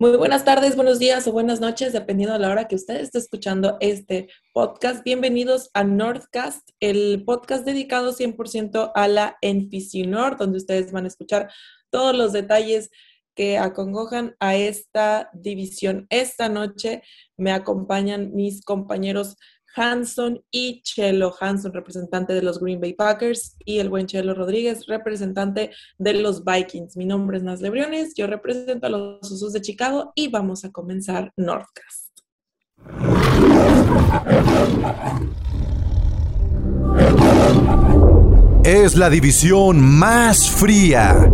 Muy buenas tardes, buenos días o buenas noches, dependiendo de la hora que usted esté escuchando este podcast. Bienvenidos a Northcast, el podcast dedicado 100% a la North, donde ustedes van a escuchar todos los detalles que acongojan a esta división. Esta noche me acompañan mis compañeros Hanson y Chelo Hanson, representante de los Green Bay Packers, y el buen Chelo Rodríguez, representante de los Vikings. Mi nombre es Nas Lebriones, yo represento a los Usos de Chicago y vamos a comenzar Northcast. Es la división más fría.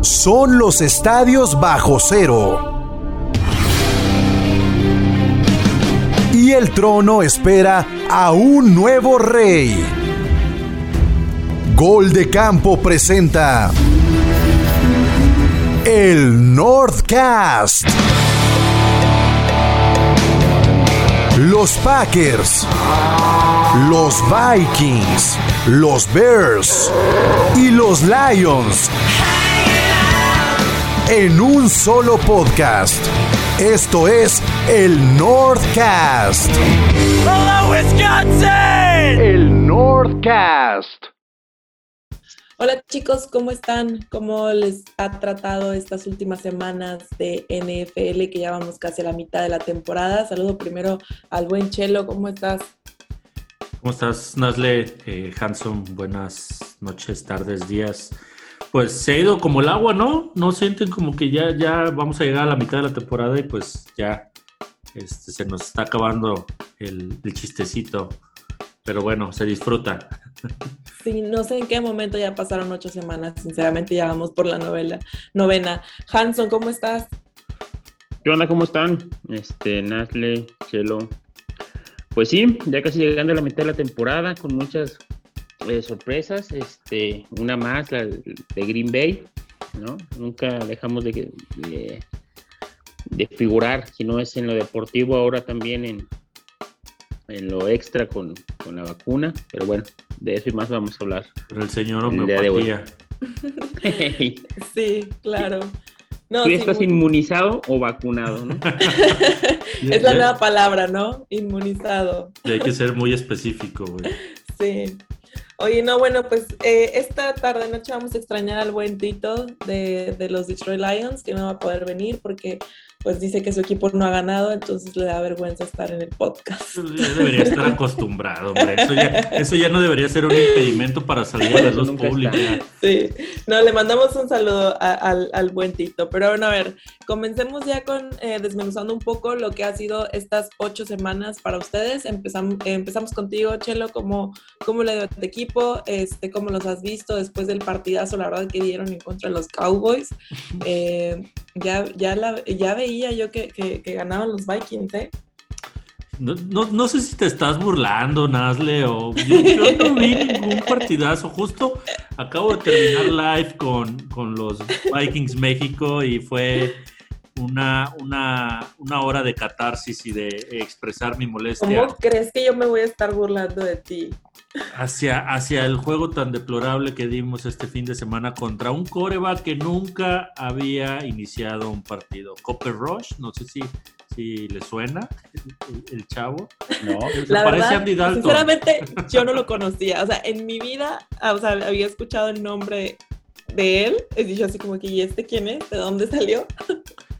Son los estadios bajo cero el trono espera a un nuevo rey. Gol de Campo presenta el Northcast. Los Packers, los Vikings, los Bears y los Lions en un solo podcast. Esto es el Northcast. Hello, Wisconsin. El Northcast. Hola chicos, ¿cómo están? ¿Cómo les ha tratado estas últimas semanas de NFL que ya vamos casi a la mitad de la temporada? Saludo primero al buen Chelo, ¿cómo estás? ¿Cómo estás, Nasle? Eh, Hanson, buenas noches, tardes, días pues se ha ido como el agua, ¿no? No sienten como que ya, ya vamos a llegar a la mitad de la temporada y pues ya este, se nos está acabando el, chistecito. Pero bueno, se disfruta. Sí, no sé en qué momento ya pasaron ocho semanas, sinceramente ya vamos por la novela, novena. Hanson, ¿cómo estás? ¿Qué onda? ¿Cómo están? Este, Nasle, Chelo. Pues sí, ya casi llegando a la mitad de la temporada con muchas sorpresas, este, una más, la de Green Bay, ¿no? Nunca dejamos de, de, figurar, si no es en lo deportivo, ahora también en, en lo extra con, la vacuna, pero bueno, de eso y más vamos a hablar. Pero el señor homeopatía. sí, claro. No, ¿Tú estás inmunizado o vacunado, no? es la nueva palabra, ¿no? Inmunizado. Y hay que ser muy específico, güey. Sí. Oye, no, bueno, pues eh, esta tarde noche vamos a extrañar al buen Tito de, de, los Detroit Lions, que no va a poder venir porque pues dice que su equipo no ha ganado, entonces le da vergüenza estar en el podcast. Ya debería estar acostumbrado, hombre. Eso ya, no debería ser un impedimento para salir a la luz pública. Sí, no, le mandamos un saludo al, al, buen Tito. Pero bueno, a ver, comencemos ya con eh, desmenuzando un poco lo que ha sido estas ocho semanas para ustedes. Empezamos, empezamos contigo, Chelo, ¿cómo, cómo le dio a tu equipo? Este, ¿Cómo los has visto después del partidazo, la verdad, que dieron en contra de los Cowboys? Eh, ya, ya, la, ya veía yo que, que, ganaban los Vikings, ¿eh? No, no, sé si te estás burlando, Nasle, o yo, no vi ningún partidazo. Justo acabo de terminar live con, con los Vikings México y fue una, una, una hora de catarsis y de expresar mi molestia. ¿Cómo crees que yo me voy a estar burlando de ti? hacia, hacia el juego tan deplorable que dimos este fin de semana contra un coreback que nunca había iniciado un partido. Copper Rush, no sé si, si le suena el, chavo. No, la parece Andy Dalton. Sinceramente, yo no lo conocía. O sea, en mi vida, ah, o sea, había escuchado el nombre de él. He dicho así como que, ¿y este quién es? ¿De dónde salió?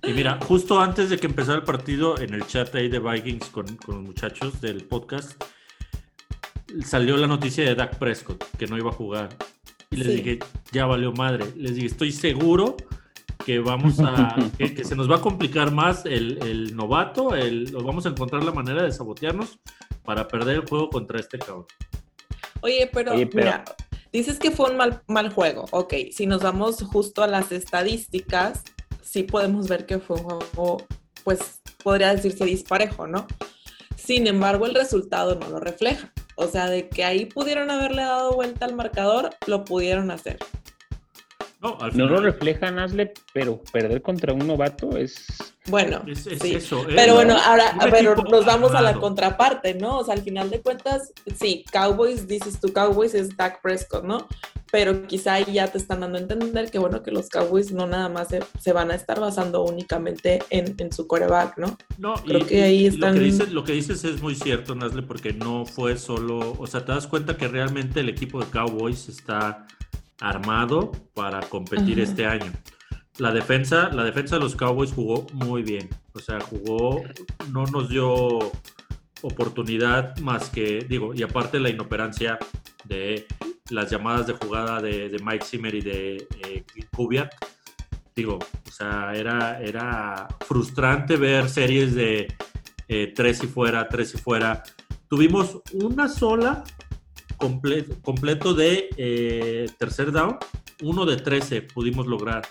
Y mira, justo antes de que empezara el partido, en el chat ahí de Vikings con, con los muchachos del podcast, salió la noticia de Dak Prescott, que no iba a jugar. Y les dije, ya valió madre. Les dije, estoy seguro que vamos a, que, se nos va a complicar más el, novato, el, vamos a encontrar la manera de sabotearnos para perder el juego contra este cabrón. Oye, pero, mira, dices que fue un mal, mal juego. Ok, si nos vamos justo a las estadísticas, sí podemos ver que fue un juego, pues podría decirse disparejo, ¿no? Sin embargo, el resultado no lo refleja. O sea, de que ahí pudieron haberle dado vuelta al marcador, lo pudieron hacer. No, no lo refleja Nasle, pero perder contra un novato es. Bueno, sí. Eso, pero bueno, ahora pero nos vamos a la contraparte, ¿no? O sea, al final de cuentas, sí, Cowboys, dices tú, Cowboys es Dak Prescott, ¿no? pero quizá ahí ya te están dando a entender que bueno, que los Cowboys no nada más se, se van a estar basando únicamente en, en su coreback, ¿no? No, Creo y, que ahí están- lo, que dices, lo que dices es muy cierto, Nasle, porque no fue solo, o sea, te das cuenta que realmente el equipo de Cowboys está armado para competir Ajá. este año. La defensa, la defensa de los Cowboys jugó muy bien, o sea, jugó, no nos dio oportunidad más que, digo, y aparte la inoperancia de las llamadas de jugada de, de Mike Zimmer y de eh, Kubiak, digo, o sea, era, era frustrante ver series de eh, tres y fuera, tres y fuera. Tuvimos una sola comple- completo de eh, tercer down, uno de 13 pudimos lograr.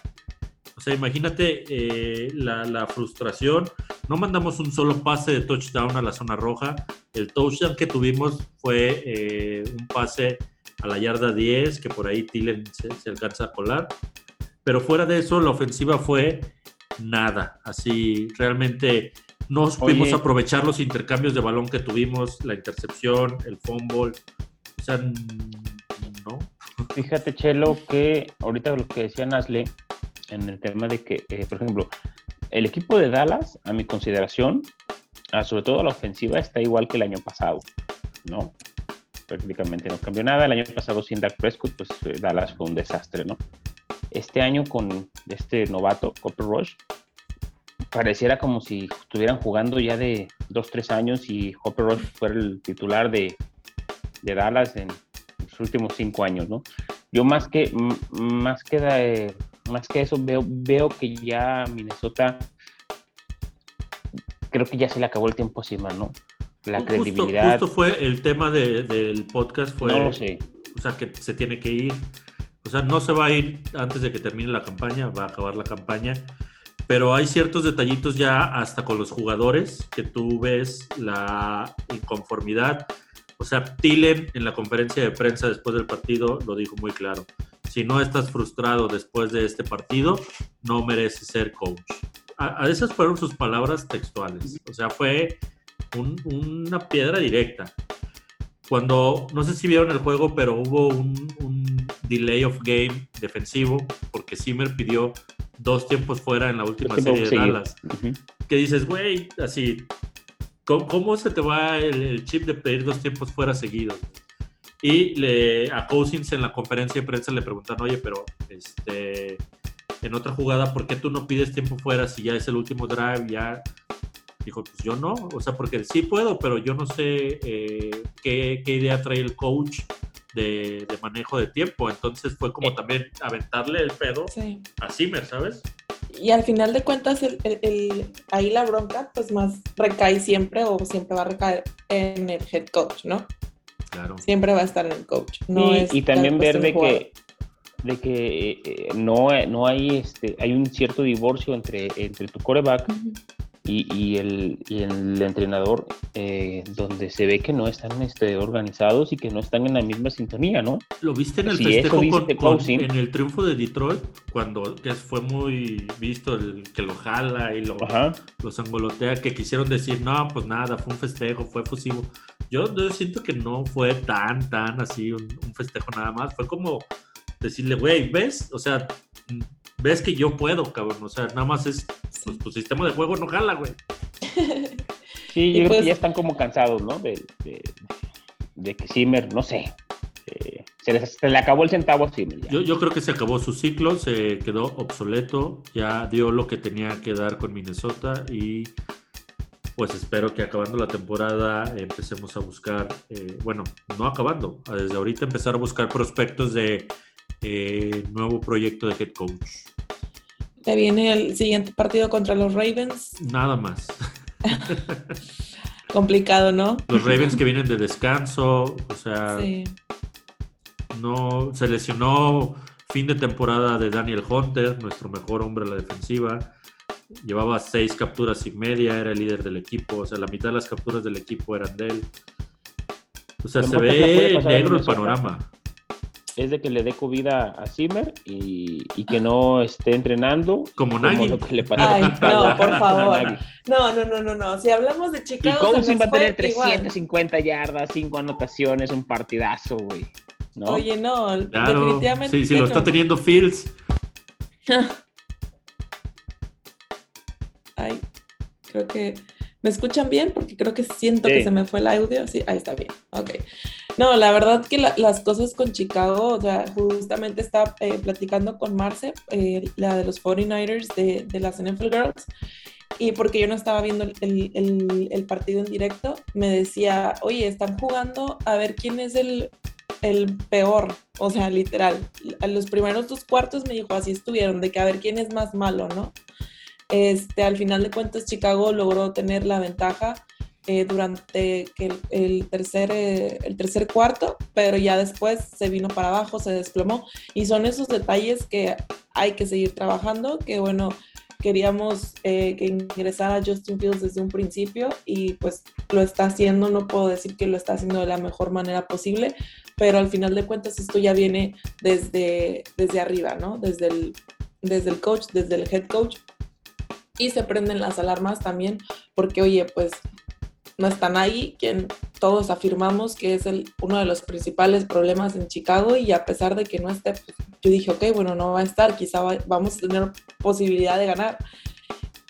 O sea, imagínate eh, la, la frustración. No mandamos un solo pase de touchdown a la zona roja. El touchdown que tuvimos fue eh, un pase a la yarda 10, que por ahí Tillen se, se alcanza a colar. Pero fuera de eso, la ofensiva fue nada. Así, realmente no supimos Oye. aprovechar los intercambios de balón que tuvimos, la intercepción, el fumble. O no. Fíjate, Chelo, que ahorita lo que decía Nasle en el tema de que, eh, por ejemplo, el equipo de Dallas, a mi consideración, ah, sobre todo la ofensiva, está igual que el año pasado, ¿no? Prácticamente no cambió nada. El año pasado sin Dak Prescott, pues eh, Dallas fue un desastre, ¿no? Este año con este novato, Copper Rush, pareciera como si estuvieran jugando ya de dos, tres años y Hopper Rush fuera el titular de, de Dallas en los últimos cinco años, ¿no? Yo más que, más que, de- más que eso veo, veo que ya Minnesota creo que ya se le acabó el tiempo encima, ¿no? La Justo- credibilidad, Justo, fue el tema de- del podcast, fue, no lo sé. o sea, que se tiene que ir. O sea, no se va a ir antes de que termine la campaña, va a acabar la campaña. Pero hay ciertos detallitos ya hasta con los jugadores que tú ves la inconformidad. O sea, Tillen en la conferencia de prensa después del partido lo dijo muy claro. Si no estás frustrado después de este partido, no mereces ser coach. A, a esas fueron sus palabras textuales. O sea, fue un- una piedra directa. Cuando, no sé si vieron el juego, pero hubo un, un delay of game defensivo porque Zimmer pidió dos tiempos fuera en la última serie de. Dallas. Que dices, güey, así, ¿cómo, cómo se te va el, el chip de pedir dos tiempos fuera seguidos? Y le, a Cousins en la conferencia de prensa le preguntan, oye, pero este, en otra jugada, ¿por qué tú no pides tiempo fuera si ya es el último drive? Ya dijo, pues yo no, o sea, porque sí puedo, pero yo no sé eh, qué, qué idea trae el coach de, de manejo de tiempo. Entonces fue como Eh. también aventarle el pedo Sí. a Zimmer, ¿sabes? Y al final de cuentas, el, el- el- ahí la bronca, pues más recae siempre o siempre va a recaer en el head coach, ¿no? Claro. Siempre va a estar en el coach. No y, es y también ver de que de que eh, no, no hay este hay un cierto divorcio entre, entre tu coreback. Y, y el, y el entrenador eh, donde se ve que no están este, organizados y que no están en la misma sintonía, ¿no? ¿Lo viste en el Sí, festejo con- con- en el triunfo de Detroit? Cuando que fue muy visto el que lo jala y lo, Ajá. los angolotea, que quisieron decir, no, pues nada, fue un festejo, fue fusivo. Yo, yo siento que no fue tan, tan así un, un festejo nada más. Fue como decirle, güey, ¿ves? O sea, ves que yo puedo, cabrón. O sea, nada más es, pues tu sistema de juego no jala, güey. Sí, Y yo creo pues- que ya están como cansados, ¿no? De, de, de que Zimmer, no sé, eh, se, les- se le acabó el centavo a Zimmer. ya. Yo, yo creo que se acabó su ciclo, se quedó obsoleto, ya dio lo que tenía que dar con Minnesota y pues espero que acabando la temporada empecemos a buscar, eh, bueno, no acabando, a desde ahorita empezar a buscar prospectos de eh, nuevo proyecto de head coach. Ya viene el siguiente partido contra los Ravens. Nada más. Complicado, ¿no? Los Ravens que vienen de descanso, o sea, Sí. no se lesionó fin de temporada de Daniel Hunter, nuestro mejor hombre en la defensiva. Llevaba seis capturas y media, era el líder del equipo, o sea, la mitad de las capturas del equipo eran de él. O sea, se ve a negro el panorama. Es de que le dé COVID a Zimmer y, y que no esté entrenando. Como como Nagy. lo que le pasó Ay, a- no, por favor. No, no, no, no, no. Si hablamos de Y Chicago, se Cousins va a tener igual. 350 yardas, 5 anotaciones, un partidazo, güey. ¿no? Oye, no, Claro, definitivamente. sí, si lo no. está teniendo Fields, Ay, creo que. ¿Me escuchan bien? Porque creo que siento que Sí. se me fue el audio. Sí, ahí está bien. Ok. No, la verdad que la- las cosas con Chicago, o sea, justamente estaba eh, platicando con Marce, eh, la de los 49ers de, de las NFL Girls, y porque yo no estaba viendo el, el- el- el partido en directo, me decía, oye, están jugando a ver quién es el, el peor, o sea, literal. A los primeros dos cuartos me dijo, así estuvieron, de que a ver quién es más malo, ¿no? Este, al final de cuentas, Chicago logró tener la ventaja eh, durante el, el tercer, eh, el tercer cuarto, pero ya después se vino para abajo, se desplomó. Y son esos detalles que hay que seguir trabajando, que bueno, queríamos eh, que ingresara Justin Fields desde un principio y pues lo está haciendo, no puedo decir que lo está haciendo de la mejor manera posible, pero al final de cuentas esto ya viene desde, desde arriba, ¿no? Desde el, desde el coach, desde el head coach. Y se prenden las alarmas también, porque oye, pues no están ahí, quien todos afirmamos que es el, uno de los principales problemas en Chicago y a pesar de que no esté, pues, yo dije, ok, bueno, no va a estar, quizá va- vamos a tener posibilidad de ganar.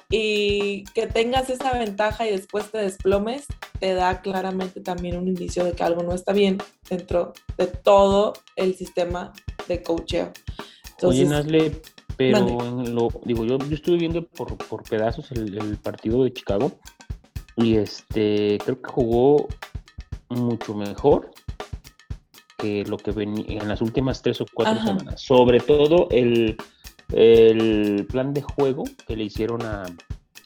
Y que tengas esa ventaja y después te desplomes, te da claramente también un indicio de que algo no está bien dentro de todo el sistema de coacheo. Oye, Nazle, pero Mande. en lo, digo, yo, yo estuve viendo por, por pedazos el, el partido de Chicago y este creo que jugó mucho mejor que lo que venía en las últimas tres o cuatro Ajá. semanas. Sobre todo el, el plan de juego que le hicieron a,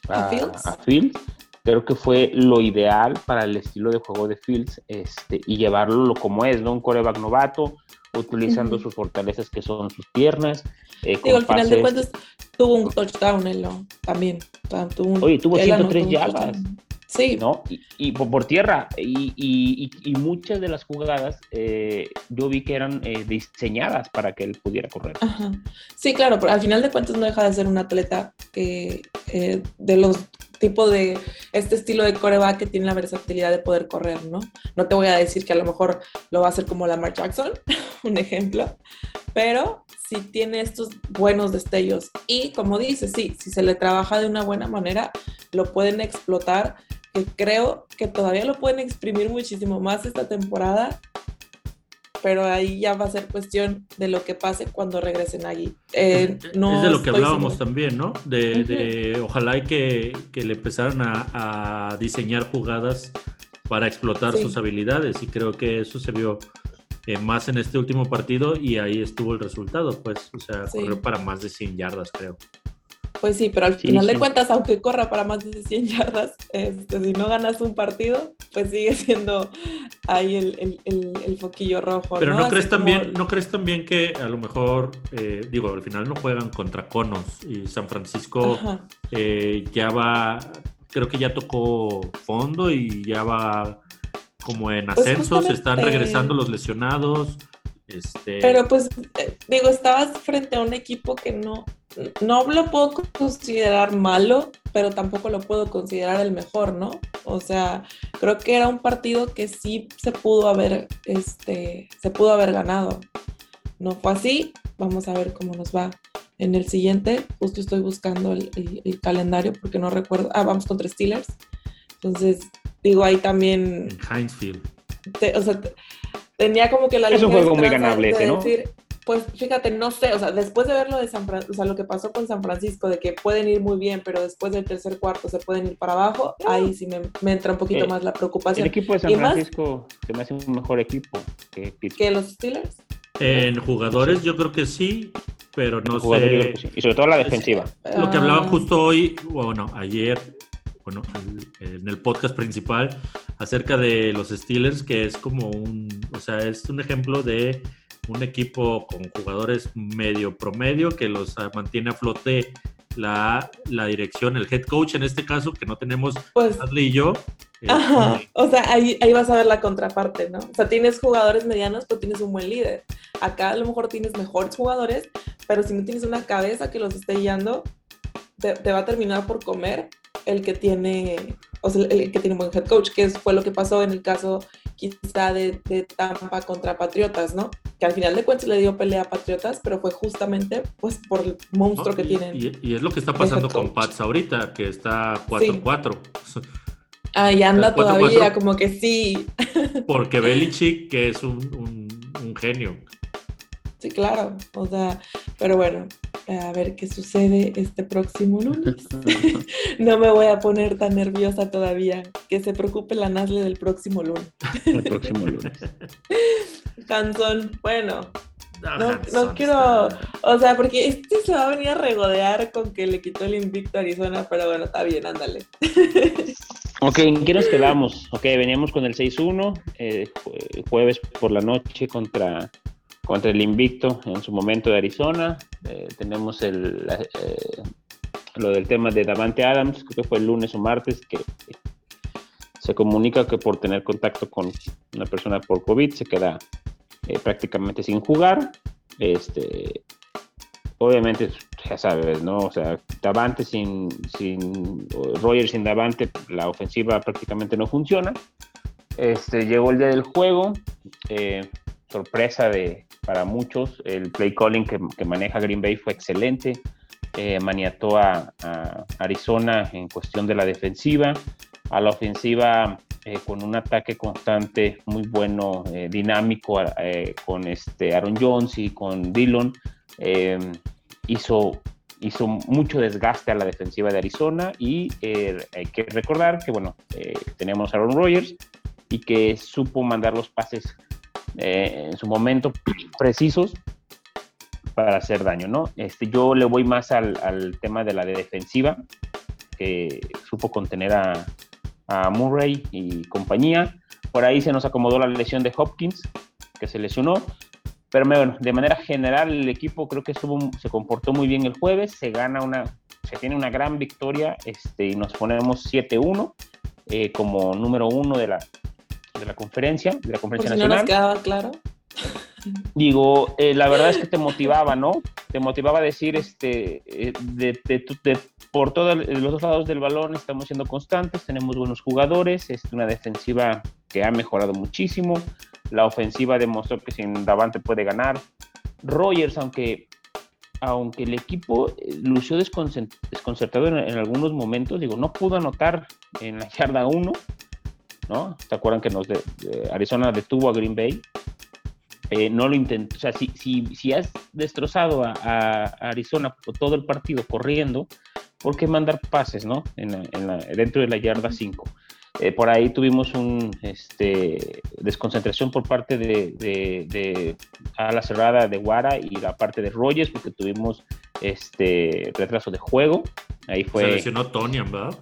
¿A Fields? a Fields, Creo que fue lo ideal para el estilo de juego de Fields este, y llevarlo como es, ¿no? Un coreback novato, utilizando sus fortalezas que son sus piernas. eh, digo, al final de cuentas tuvo un touchdown él ¿no? también. O sea, tuvo un- Oye, tuvo él anotó 103 un yardas. Sí, ¿no? Y, y por, por tierra. Y, y- y- y muchas de las jugadas eh, yo vi que eran eh, diseñadas para que él pudiera correr. Ajá. Sí, claro, pero al final de cuentas no deja de ser un atleta que eh, de los tipos de este estilo de coreback que tiene la versatilidad de poder correr, ¿no? No te voy a decir que a lo mejor lo va a hacer como Lamar Jackson, un ejemplo, pero sí tiene estos buenos destellos y como dices, sí, si se le trabaja de una buena manera, lo pueden explotar, que creo que todavía lo pueden exprimir muchísimo más esta temporada pero ahí ya va a ser cuestión de lo que pase cuando regresen allí. Eh, es, no es de lo que hablábamos también, ¿no? De, ojalá y que, que le empezaran a, a diseñar jugadas para explotar Sí. sus habilidades y creo que eso se vio eh, más en este último partido y ahí estuvo el resultado, pues, o sea, Sí. corrió para más de 100 yardas, creo. Pues sí, pero al Sí, final sí. de cuentas, aunque corra para más de 100 yardas, este, si no ganas un partido, pues sigue siendo ahí el, el, el, el foquillo rojo. Pero ¿no? crees como- también, no crees también que a lo mejor, eh, digo, al final no juegan contra Conos y San Francisco eh, ya va, creo que ya tocó fondo y ya va como en Pues ascenso, se están regresando los lesionados. Este, Pero pues, eh, digo, estabas frente a un equipo que no, no lo puedo considerar malo, pero tampoco lo puedo considerar el mejor, ¿no? O sea, creo que era un partido que sí se pudo haber, este, se pudo haber ganado. No fue así. Vamos a ver cómo nos va en el siguiente. Justo estoy buscando el, el- el calendario porque no recuerdo. Ah, vamos contra Steelers. Entonces, digo, ahí también en Hinesfield. te- o sea, te- tenía como que la Es un juego muy ganable de ese, ¿no? decir, pues fíjate, no sé, o sea, después de ver lo de San Fran- o sea, lo que pasó con San Francisco, de que pueden ir muy bien, pero después del tercer cuarto se pueden ir para abajo, ahí sí me, me entra un poquito Eh, más la El preocupación. equipo de San ¿Y más? Francisco se me hace un mejor equipo que Pittsburgh. ¿Que los Steelers? En jugadores yo creo que sí, pero no sé. sí. Y sobre todo la defensiva. Lo que hablaban Ah, justo hoy, bueno, ayer, bueno, en el podcast principal, acerca de los Steelers, que es como un, o sea, es un ejemplo de un equipo con jugadores medio promedio que los ah, mantiene a flote la, la dirección, el head coach en este caso, que no tenemos Pues, Adley y yo. eh, ajá, o sea, ahí, ahí vas a ver la contraparte, ¿no? O sea, tienes jugadores medianos, pero tienes un buen líder. Acá a lo mejor tienes mejores jugadores, pero si no tienes una cabeza que los esté guiando, te, te va a terminar por comer el que tiene, o sea, el, que tiene un buen head coach, que fue lo que pasó en el caso quizá de, de Tampa contra Patriotas, ¿no? Que al final de cuentas le dio pelea a Patriotas, pero fue justamente pues por el monstruo ¿no? que Y- tienen. Y, y es lo que está pasando con. Pats ahorita, que está 4-4. Ah, y anda todavía, como que sí, Porque Belichick, que es un, un- un genio. sí, claro. O sea, pero bueno, a ver qué sucede este próximo lunes. no me voy a poner tan nerviosa todavía. Que se preocupe la Nasle del próximo lunes. El próximo lunes. Hanson, bueno, No- quiero- o sea, porque este se va a venir a regodear con que le quitó el invicto a Arizona, pero bueno, está bien, ándale. Ok, ¿en qué nos quedamos? Ok, veníamos con el 6-1, eh, jue- jueves por la noche contra, contra el invicto en su momento de Arizona. Eh, tenemos eh, lo del tema de Davante Adams, creo que fue el lunes o martes, que se comunica que por tener contacto con una persona por COVID se queda eh, prácticamente sin jugar. Este, obviamente, ya sabes, ¿no? O sea, Davante sin, sin Roger sin Davante, la ofensiva prácticamente no funciona. Este, llegó el día del juego, eh, sorpresa de, para muchos, el play calling que, maneja Green Bay fue excelente, eh, maniató a, Arizona en cuestión de la defensiva, a la ofensiva eh, con un ataque constante muy bueno, eh, dinámico, eh, con este Aaron Jones y con Dillon. hizo, hizo mucho desgaste a la defensiva de Arizona y eh, hay que recordar que, bueno, eh, tenemos a Aaron Rodgers y que supo mandar los pases eh, en su momento precisos para hacer daño, ¿no? Este, yo le voy más al, tema de la defensiva, que supo contener a, Murray y compañía. Por ahí se nos acomodó la lesión de Hopkins, que se lesionó. Pero bueno, de manera general el equipo creo que se comportó muy bien el jueves, se gana una, se tiene una gran victoria este, y nos ponemos 7-1 eh, como número uno de la, de la conferencia, de la Por conferencia si no nos nacional. quedaba claro. Digo, eh, la verdad es que te motivaba, ¿no? Te motivaba a decir, este, eh, de, de de- por todos los dos lados del balón estamos siendo constantes, tenemos buenos jugadores, es una defensiva que ha mejorado muchísimo, la ofensiva demostró que sin Davante puede ganar. Rogers, aunque, aunque el equipo eh, lució desconcertado en, en algunos momentos, digo, no pudo anotar en la yarda 1, ¿no? ¿Se acuerdan que nos de- de Arizona detuvo a Green Bay? eh, no lo intentó. O sea, si, si, si has destrozado a, a Arizona por todo el partido corriendo, ¿por qué mandar pases, no? En la- en la- dentro de la yarda 5. Eh, por ahí tuvimos un este, desconcentración por parte de, de, de a la cerrada de Guara y la parte de Rogers, porque tuvimos este retraso de juego. Ahí fue. Se lesionó Tonian, ¿verdad?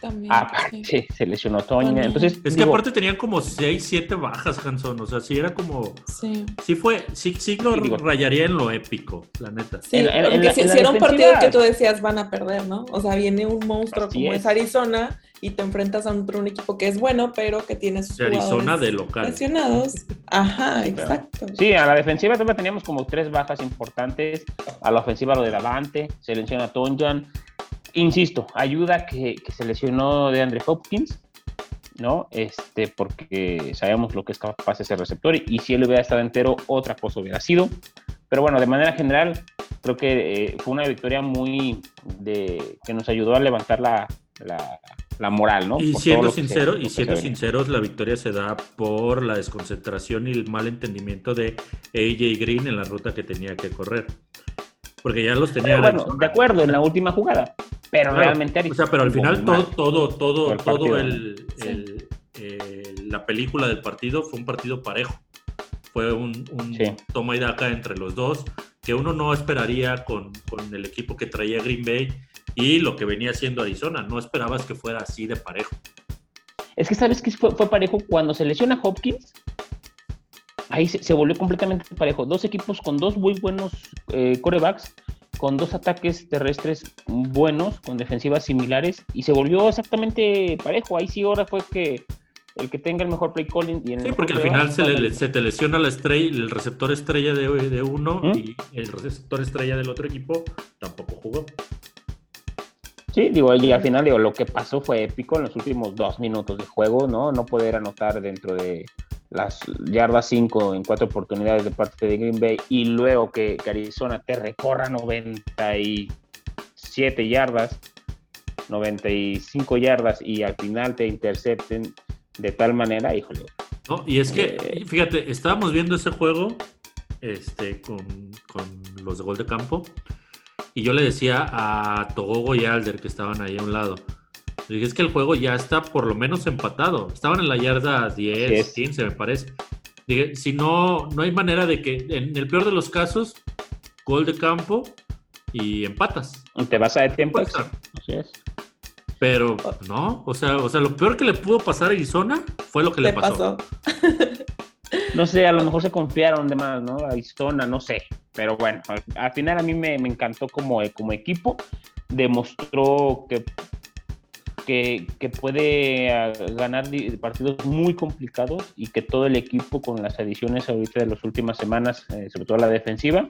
También. Aparte, sí. se lesionó Toña. Entonces, Es que digo, aparte tenían como 6, 7 bajas, Hanson. O sea, sí era como. Sí. Sí fue. Sí, sí lo digo- rayaría en lo épico, la neta. Sí, En en porque la- si, en la si era un partido que tú decías van a perder, ¿no? O sea, viene un monstruo Así como es. es. Arizona y te enfrentas a un, un equipo que es bueno, pero que tiene sus De Arizona jugadores de local. lesionados. Ajá, exacto. Sí, a la defensiva todavía teníamos como tres bajas importantes. A la ofensiva lo de Davante, se lesiona Tonjan. Insisto, ayuda que, que se lesionó de Andre Hopkins, ¿no? Este, porque sabemos lo que es capaz ese receptor y, y si él hubiera estado entero, otra cosa hubiera sido. Pero bueno, de manera general, creo que eh, fue una victoria muy de que nos ayudó a levantar la, la, la moral, ¿no? Y Por siendo se- sincero, y siendo sinceros, la victoria se da por la desconcentración y el mal entendimiento de AJ Green en la ruta que tenía que correr. Porque ya los tenía. Bueno, de acuerdo, en la última jugada. Pero Claro, realmente O sea, pero al final todo, todo, todo, el todo el, Sí. eh, la película del partido fue un partido parejo. Fue un, un Sí. toma y daca entre los dos, que uno no esperaría con, con el equipo que traía Green Bay y lo que venía haciendo Arizona. No esperabas que fuera así de parejo. Es que sabes que fue, fue parejo cuando se lesiona Hopkins. Ahí se, se volvió completamente parejo. Dos equipos con dos muy buenos eh, corebacks, con dos ataques terrestres buenos, con defensivas similares, y se volvió exactamente parejo. Ahí sí ahora fue que el que tenga el mejor play calling y el Sí, porque al final se, le- se te lesiona la estrella, el receptor estrella de, de uno ¿Mm? y el receptor estrella del otro equipo tampoco jugó. Sí, digo, y al final digo, lo que pasó fue épico en los últimos dos minutos de juego, ¿no? No poder anotar dentro de las yardas 5 en cuatro oportunidades de parte de Green Bay y luego que, que Arizona te recorra 97 yardas, 95 yardas y al final te intercepten de tal manera, híjole. No, y es que, Eh. fíjate, estábamos viendo ese juego este, con, con los de gol de campo y yo le decía a Togogo y Alder que estaban ahí a un lado. Dije, es que el juego ya está por lo menos empatado. Estaban en la yarda 10, Así es. 15, me parece. Dije, si no, no hay manera de que, en el peor de los casos, gol de campo y empatas. Te vas a de tiempo. Así es. Pero no, o sea, o sea, lo peor que le pudo pasar a Arizona fue lo que le, Le pasó. pasó. No sé, a lo mejor se confiaron de más, ¿no? Arizona, no sé. Pero bueno, al, al final a mí me, me encantó como, como equipo. Demostró que, que, que puede ah, ganar partidos muy complicados y que todo el equipo con las adiciones ahorita de las últimas semanas, eh, sobre todo la defensiva,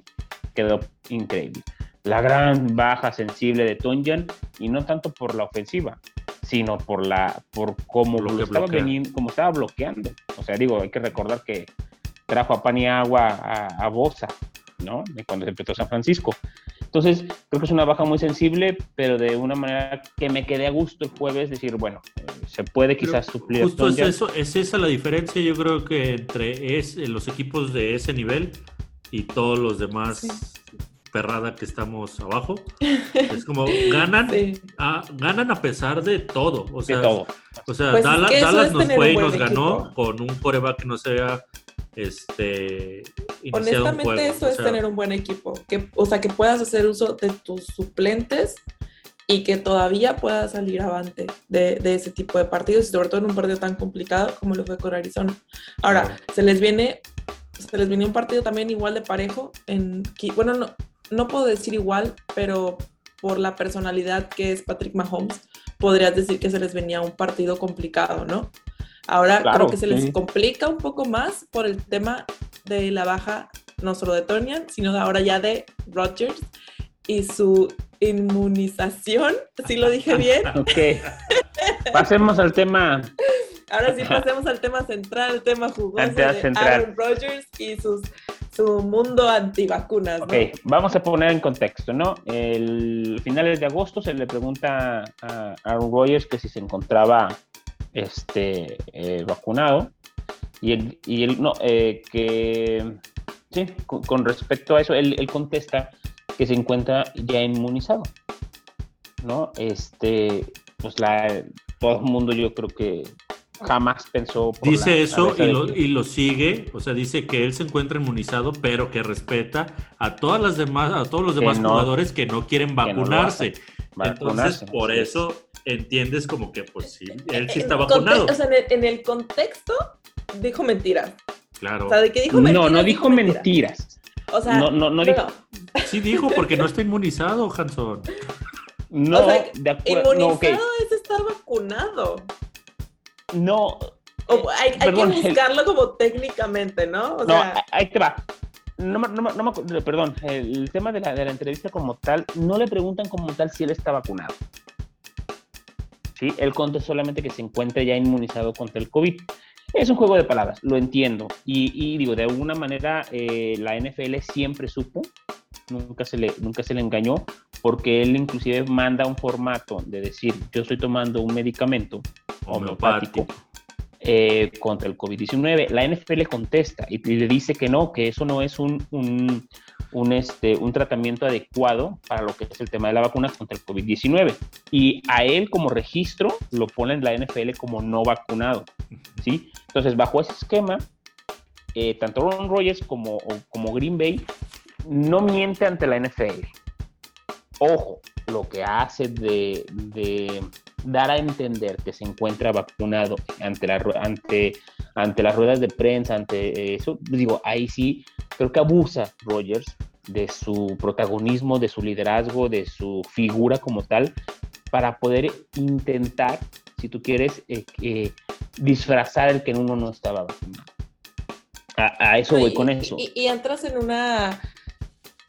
quedó increíble. La gran baja sensible de Tonjan y no tanto por la ofensiva, sino por la por cómo Lo lo estaba veniendo, como estaba bloqueando. O sea, digo, hay que recordar que trajo a pan y agua a, a Bosa, ¿no? De cuando se empezó San Francisco. Entonces, creo que es una baja muy sensible, pero de una manera que me quedé a gusto el jueves, decir, bueno, se puede Pero quizás suplir a Justo es eso, es esa la diferencia, yo creo que entre es, eh, los equipos de ese nivel y todos los demás Sí. perrada que estamos abajo. Es como ganan, Sí. a, ganan a pesar de todo. O de sea, todo. O sea, Pues es Dallas, nos fue y nos ganó equipo. con un coreback que no se había un Honestamente, juego. eso O es tener un buen equipo. Que, o sea, que puedas hacer uso de tus suplentes y que todavía puedas salir avante de, de ese tipo de partidos, y sobre todo en un partido tan complicado como lo fue con Arizona. Ahora, se les viene se les viene un partido también igual de parejo. En, bueno, no, no puedo decir igual, pero por la personalidad que es Patrick Mahomes, podrías decir que se les venía un partido complicado, ¿no? Ahora Claro, creo que se les sí. complica un poco más por el tema de la baja, no solo de Tonian, sino ahora ya de Rodgers y su inmunización, si lo dije bien. Ok. Pasemos al tema. Ahora sí pasemos al tema central, el tema jugoso de central. Aaron Rodgers y sus, su mundo antivacunas, ¿no? Ok, vamos a poner en contexto, ¿no? El finales de agosto se le pregunta a Aaron Rodgers que si se encontraba este, eh, vacunado y él, y él no, eh, que sí, con, con respecto a eso, él, él contesta que se encuentra ya inmunizado, ¿no? Este, pues la, todo el mundo yo creo que jamás pensó. por Dice la eso cabeza y lo, que- y lo sigue, o sea, dice que él se encuentra inmunizado, pero que respeta a todas las demás, a todos los Que demás no- jugadores que no quieren no lo vacunarse. Entonces, vacunarse, por eso entiendes como que, pues sí, él sí está conte- vacunado. O sea, en el, en el contexto dijo mentiras. Claro. O sea, de que dijo mentiras. No, no dijo mentiras. O sea, No, no, no dijo- Sí dijo porque no está inmunizado, Hanson. No, O sea, de acuerdo. No, Inmunizado es estar vacunado. No, O hay, hay Perdón, que el- buscarlo como técnicamente, ¿no? O no, sea, ahí te va. No, me- no, no perdón, el tema de la, de la entrevista como tal, no le preguntan como tal si él está vacunado. Sí, él contesta solamente que se encuentra ya inmunizado contra el COVID. Es un juego de palabras, lo entiendo. Y, digo, de alguna manera eh, la NFL siempre supo, nunca se, le, nunca se le engañó, porque él inclusive manda un formato de decir, yo estoy tomando un medicamento homeopático eh, contra el COVID-19. La NFL contesta y, y le dice que no, que eso no es un, un, un, este, un tratamiento adecuado para lo que es el tema de la vacuna contra el COVID-19. Y a él como registro lo pone en la NFL como no vacunado. ¿Sí? Entonces, bajo ese esquema, eh, tanto Ron Rogers como, como Green Bay no miente ante la NFL. Ojo, lo que hace de, dar a entender que se encuentra vacunado ante, ante, ante las ruedas de prensa, ante eso, digo, ahí sí creo que abusa Rogers de su protagonismo, de su liderazgo, de su figura como tal, para poder intentar, si tú quieres, eh, eh, disfrazar el que uno no estaba vacunado. A, a eso voy y- con eso. Y, y entras en una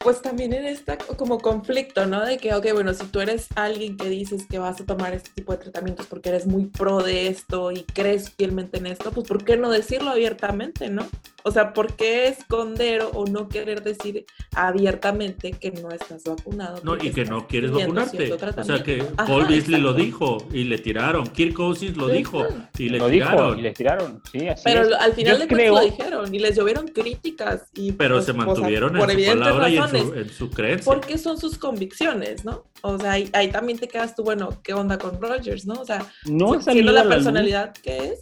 pues también en esta como conflicto, ¿no? De que, ok, bueno, si tú eres alguien que dices que vas a tomar este tipo de tratamientos porque eres muy pro de esto y crees fielmente en esto, pues ¿por qué no decirlo abiertamente, ¿no? O sea, ¿por qué esconder o no querer decir abiertamente que no estás vacunado? No, y que no quieres vacunarte. O sea, que Ajá, Paul Beasley lo dijo y le tiraron. Kirk Cousins lo Sí, dijo y le lo dijo tiraron. y les tiraron, sí, así Pero es. al final Yo de creo, cuentas lo dijeron y les llovieron críticas. Y, Pero pues, se o sea, mantuvieron por en su evidentes palabra y en razones. su, en su creencia. Porque son sus convicciones, ¿no? O sea, ahí, ahí también te quedas tú, bueno, ¿qué onda con Rogers, no? O sea, no siendo la la luz, personalidad que es,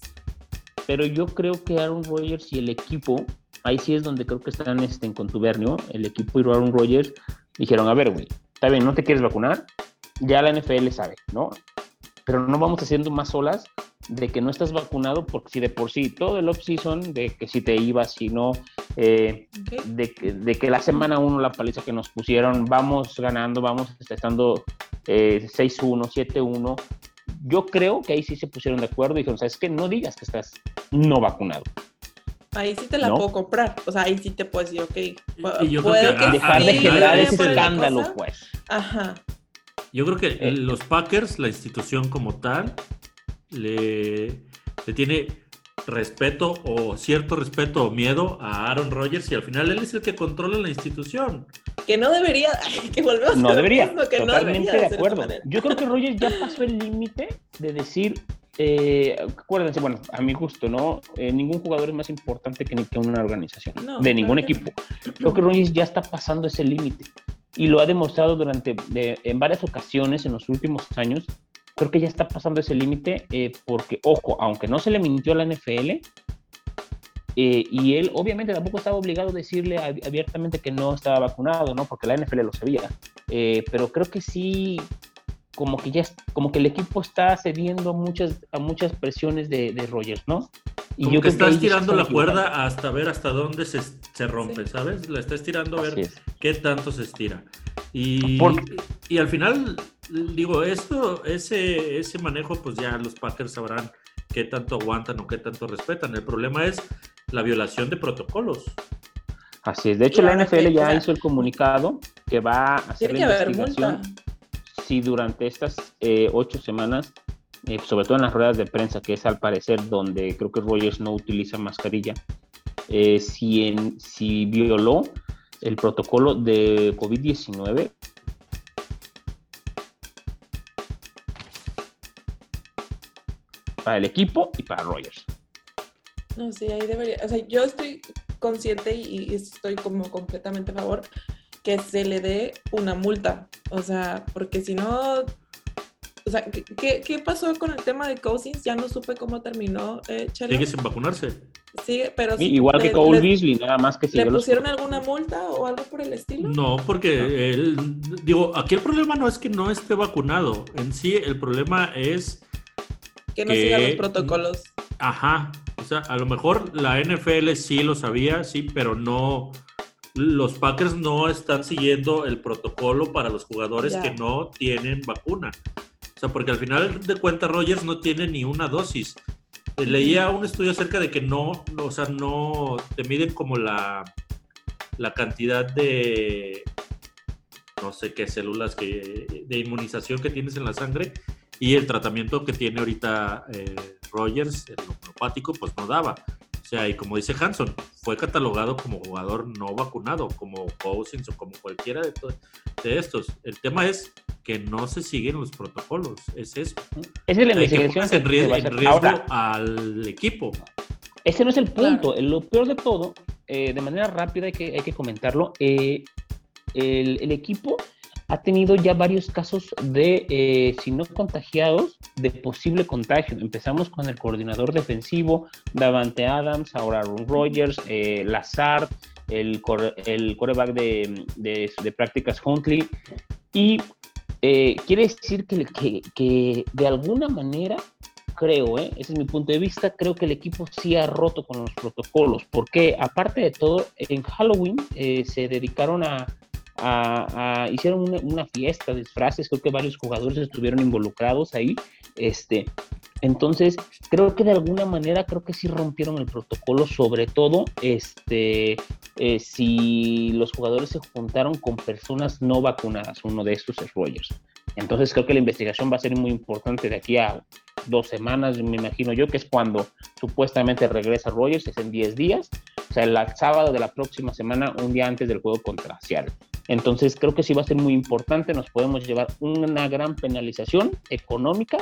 pero yo creo que Aaron Rodgers y el equipo, ahí sí es donde creo que están este, en contubernio, el equipo y Aaron Rodgers dijeron, a ver, güey, está bien, no te quieres vacunar, ya la NFL sabe, ¿no? Pero no vamos haciendo más olas de que no estás vacunado, porque si de por sí todo el off-season, de que si te ibas, si no, eh, ¿ok? de, que- de que la semana 1, la paliza que nos pusieron, vamos ganando, vamos estando eh, 6-1, 7-1. Yo creo que ahí sí se pusieron de acuerdo y dijeron, ¿sabes qué? No digas que estás no vacunado. ahí sí te la ¿No? puedo comprar. O sea, ahí sí te puedes decir, ok, y yo creo que que, a- Dejar de generar ese escándalo, pues. Ajá. Yo creo que Eh. los Packers, la institución como tal, le, le tiene respeto o cierto respeto o miedo a Aaron Rodgers y al final él es el que controla la institución. Que no debería, que volvemos a No lo debería, mismo, que no totalmente debería de acuerdo. Yo creo que Rogers ya pasó el límite de decir, eh, acuérdense, bueno, a mi gusto, ¿no? Eh, ningún jugador es más importante que, que una organización, No, de ningún claro equipo. Creo que Rogers ya está pasando ese límite y lo ha demostrado durante, de- en varias ocasiones en los últimos años. Creo que ya está pasando ese límite eh, porque, ojo, aunque no se le mintió a la NFL, eh, y él obviamente tampoco estaba obligado a decirle ab- abiertamente que no estaba vacunado, ¿no? Porque la NFL lo sabía. Eh, pero creo que sí, como que ya, es- como que el equipo está cediendo a muchas, a muchas presiones de, de Rogers, ¿no? Y Como que estás tirando la cuerda hasta ver hasta dónde se, se rompe, Sí. ¿sabes? La estás tirando a ver es. qué tanto se estira. Y, Por- y al final, digo, esto, ese, ese manejo, pues ya los Packers sabrán qué tanto aguantan o qué tanto respetan. El problema es la violación de protocolos. Así es. De hecho, la NFL ya o sea, hizo el comunicado que va a hacer Tiene la que haber investigación multa. Si durante estas eh, ocho semanas, eh, sobre todo en las ruedas de prensa, que es al parecer donde creo que Rogers no utiliza mascarilla, eh, si, violó el protocolo de COVID-19 para el equipo y para Rogers. No, sí, ahí debería. O sea, yo estoy consciente y, y estoy como completamente a favor que se le dé una multa. O sea, porque si no. O sea, ¿qué- ¿qué, pasó con el tema de Cousins? Ya no supe cómo terminó, eh, Chelo. Sigue sin vacunarse. Sí, pero sí, Igual que le- Cole le- Beasley, nada más que ¿Le siguió los pusieron alguna multa o algo por el estilo? No, porque él, digo, aquí el problema no es que no esté vacunado. En sí, el problema es Que no que- siga los protocolos. Ajá, o sea, a lo mejor la NFL sí lo sabía, sí, pero no, los Packers no están siguiendo el protocolo para los jugadores que no tienen vacuna. O sea, porque al final de cuentas Rogers no tiene ni una dosis. Eh, Leía un estudio acerca de que no, no, o sea, no te miden como la, la cantidad de, no sé qué células que, de inmunización que tienes en la sangre y el tratamiento que tiene ahorita eh, Rogers, el homeopático, pues no daba. O sea, y como dice Hanson, fue catalogado como jugador no vacunado, como Cousins o como cualquiera de, to- de estos. El tema es que no se siguen los protocolos, es eso. Esa es la sea, que investigación pongas en que riesgo, en riesgo Ahora, al equipo. Ese no es el punto. Claro. Lo peor de todo, eh, de manera rápida hay que, hay que comentarlo, eh, el, el equipo ha tenido ya varios casos de, eh, si no contagiados, de posible contagio. Empezamos con el coordinador defensivo, Davante Adams, ahora Aaron Rodgers, eh, Lazard, el, core- el coreback de, prácticas Huntley. Y eh, quiere decir que de alguna manera creo, ¿eh? ese es mi punto de vista, creo que el equipo sí ha roto con los protocolos, porque aparte de todo, en Halloween eh, se dedicaron a, hicieron una, una fiesta de disfraces, creo que varios jugadores estuvieron involucrados ahí. Este, entonces, creo que de alguna manera, creo que sí rompieron el protocolo, sobre todo este, eh, si los jugadores se juntaron con personas no vacunadas, uno de estos es Rogers. Entonces, creo que la investigación va a ser muy importante de aquí a dos semanas, me imagino yo, que es cuando supuestamente regresa Rogers, es en 10 días, o sea, el sábado de la próxima semana, un día antes del juego contra Seattle. Entonces, creo que sí va a ser muy importante, nos podemos llevar una gran penalización económica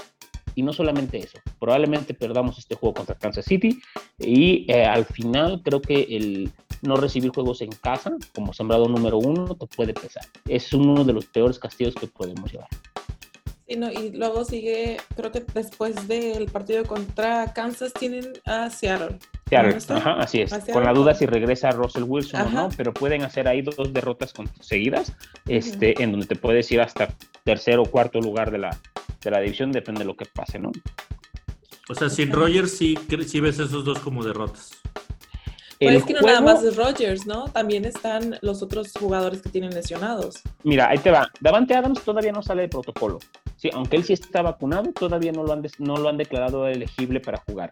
y no solamente eso, probablemente perdamos este juego contra Kansas City y eh, al final creo que el no recibir juegos en casa como sembrado número uno te puede pesar. Es uno de los peores castigos que podemos llevar. Sí, no, y luego sigue, creo que después del partido contra Kansas tienen a Seattle. Seattle, ¿No está? ajá, así es. Con la duda si regresa Russell Wilson o no, pero pueden hacer ahí dos derrotas seguidas, este, en donde te puedes ir hasta tercer o cuarto lugar de la, de la división, depende de lo que pase, ¿no? O sea, sin Rogers sí, sí ves esos dos como derrotas. El es que no nada más es Rodgers, ¿no? También están los otros jugadores que tienen lesionados. Mira, ahí te va. Davante Adams todavía no sale de protocolo. Sí, aunque él sí está vacunado, todavía no lo han, no lo han declarado elegible para jugar.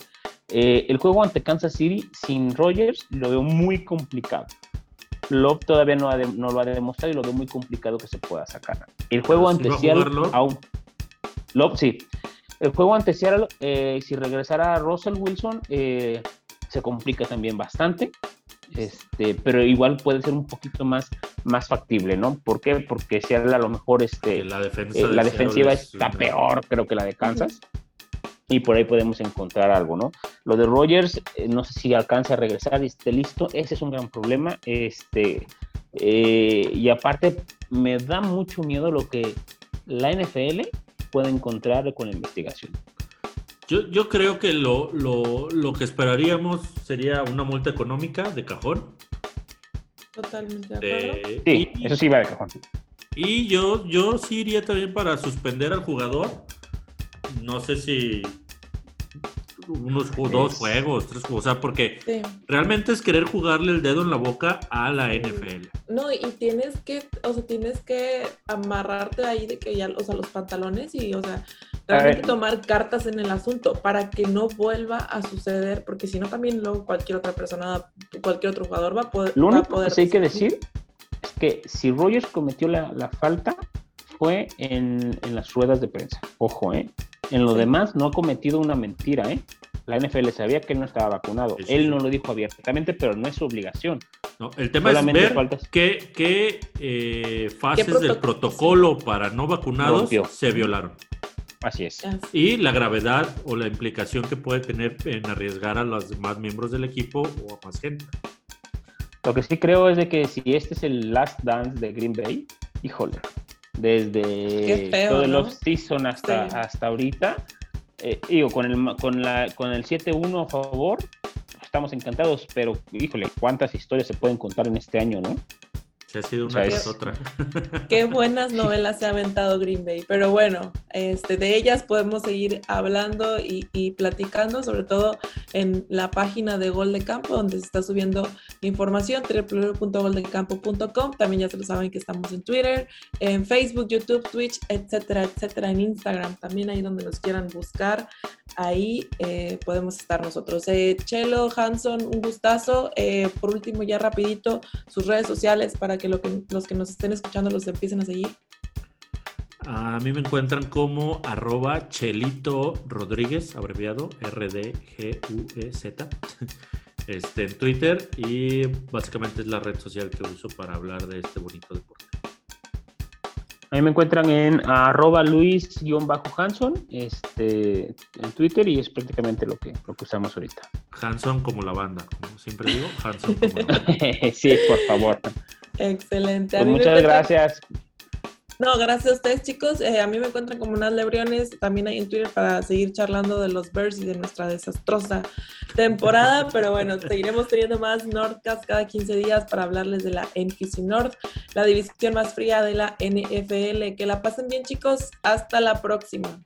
Eh, el juego ante Kansas City sin Rogers lo veo muy complicado. Love todavía no, ha de- no lo ha demostrado y lo veo muy complicado que se pueda sacar. El juego ¿Sí ante Seattle, aún. Love, sí. El juego ante Seattle, eh, si regresara Russell Wilson, eh, se complica también bastante. Este, pero igual puede ser un poquito más, más factible, ¿no? ¿Por qué? Porque Seattle a lo mejor este, la defensa eh, la defensiva es está una- peor, creo que la de Kansas. Y por ahí podemos encontrar algo, ¿no? Lo de Rogers, eh, no sé si alcanza a regresar y esté listo. Ese es un gran problema. Este, eh, y aparte, me da mucho miedo lo que la NFL puede encontrar con la investigación. Yo, yo creo que lo, lo, lo que esperaríamos sería una multa económica de cajón. Totalmente de acuerdo. Sí, y, eso sí va de cajón. y yo, yo sí iría también para suspender al jugador. No sé si unos dos juegos, tres juegos. O sea, porque Sí. realmente es querer jugarle el dedo en la boca a la NFL. No, y tienes que, o sea, tienes que amarrarte ahí de que ya, o sea, los pantalones y, o sea, realmente ver. tomar cartas en el asunto para que no vuelva a suceder, porque si no también luego cualquier otra persona, cualquier otro jugador va a poder. Lo único poder que sí hay que decir es que si Rogers cometió la, la falta fue en, en las ruedas de prensa. Ojo, ¿eh? En lo Sí. demás no ha cometido una mentira, ¿eh? La NFL sabía que él no estaba vacunado. Sí, sí, él no lo dijo abiertamente, pero no es su obligación. ¿no? El tema es ver faltas- qué, qué, eh, fases protoc- del protocolo para no vacunados Rompió. se violaron. Así es. Y la gravedad o la implicación que puede tener en arriesgar a los demás miembros del equipo o a más gente. Lo que sí creo es de que si este es el last dance de Green Bay, híjole, desde feo, todo el ¿no? off-season hasta, Sí. hasta ahorita, eh, digo, con el, con, la, con el 7-1 a favor, estamos encantados, pero híjole, cuántas historias se pueden contar en este año, ¿no? Se ha sido una tras otra. Qué buenas novelas se ha aventado Green Bay. Pero bueno, este, de ellas podemos seguir hablando y, y platicando, sobre todo en la página de Gol de Campo, donde se está subiendo información, www.goldecampo.com. También ya se lo saben que estamos en Twitter, en Facebook, YouTube, Twitch, etcétera, etcétera, en Instagram, también ahí donde nos quieran buscar. Ahí eh, podemos estar nosotros. Eh, Chelo, Hanson, un gustazo. Eh, por último, ya rapidito, sus redes sociales para que, lo los que nos estén escuchando los empiecen a seguir. A mí me encuentran como arroba Chelito Rodríguez, abreviado R-D-G-U-E-Z, este, en Twitter y básicamente es la red social que uso para hablar de este bonito deporte. A mí me encuentran en arroba luis-hanson este, en Twitter y es prácticamente lo que, lo que usamos ahorita. Hanson como la banda, como siempre digo, Hanson como la banda. sí, por favor. Excelente. Pues muchas gracias. No, gracias a ustedes, chicos. Eh, a mí me encuentran como unas Lebriones también ahí en Twitter para seguir charlando de los Bears y de nuestra desastrosa temporada. Pero bueno, seguiremos teniendo más Nordcast cada 15 días para hablarles de la NPC North, la división más fría de la NFL. Que la pasen bien, chicos. Hasta la próxima.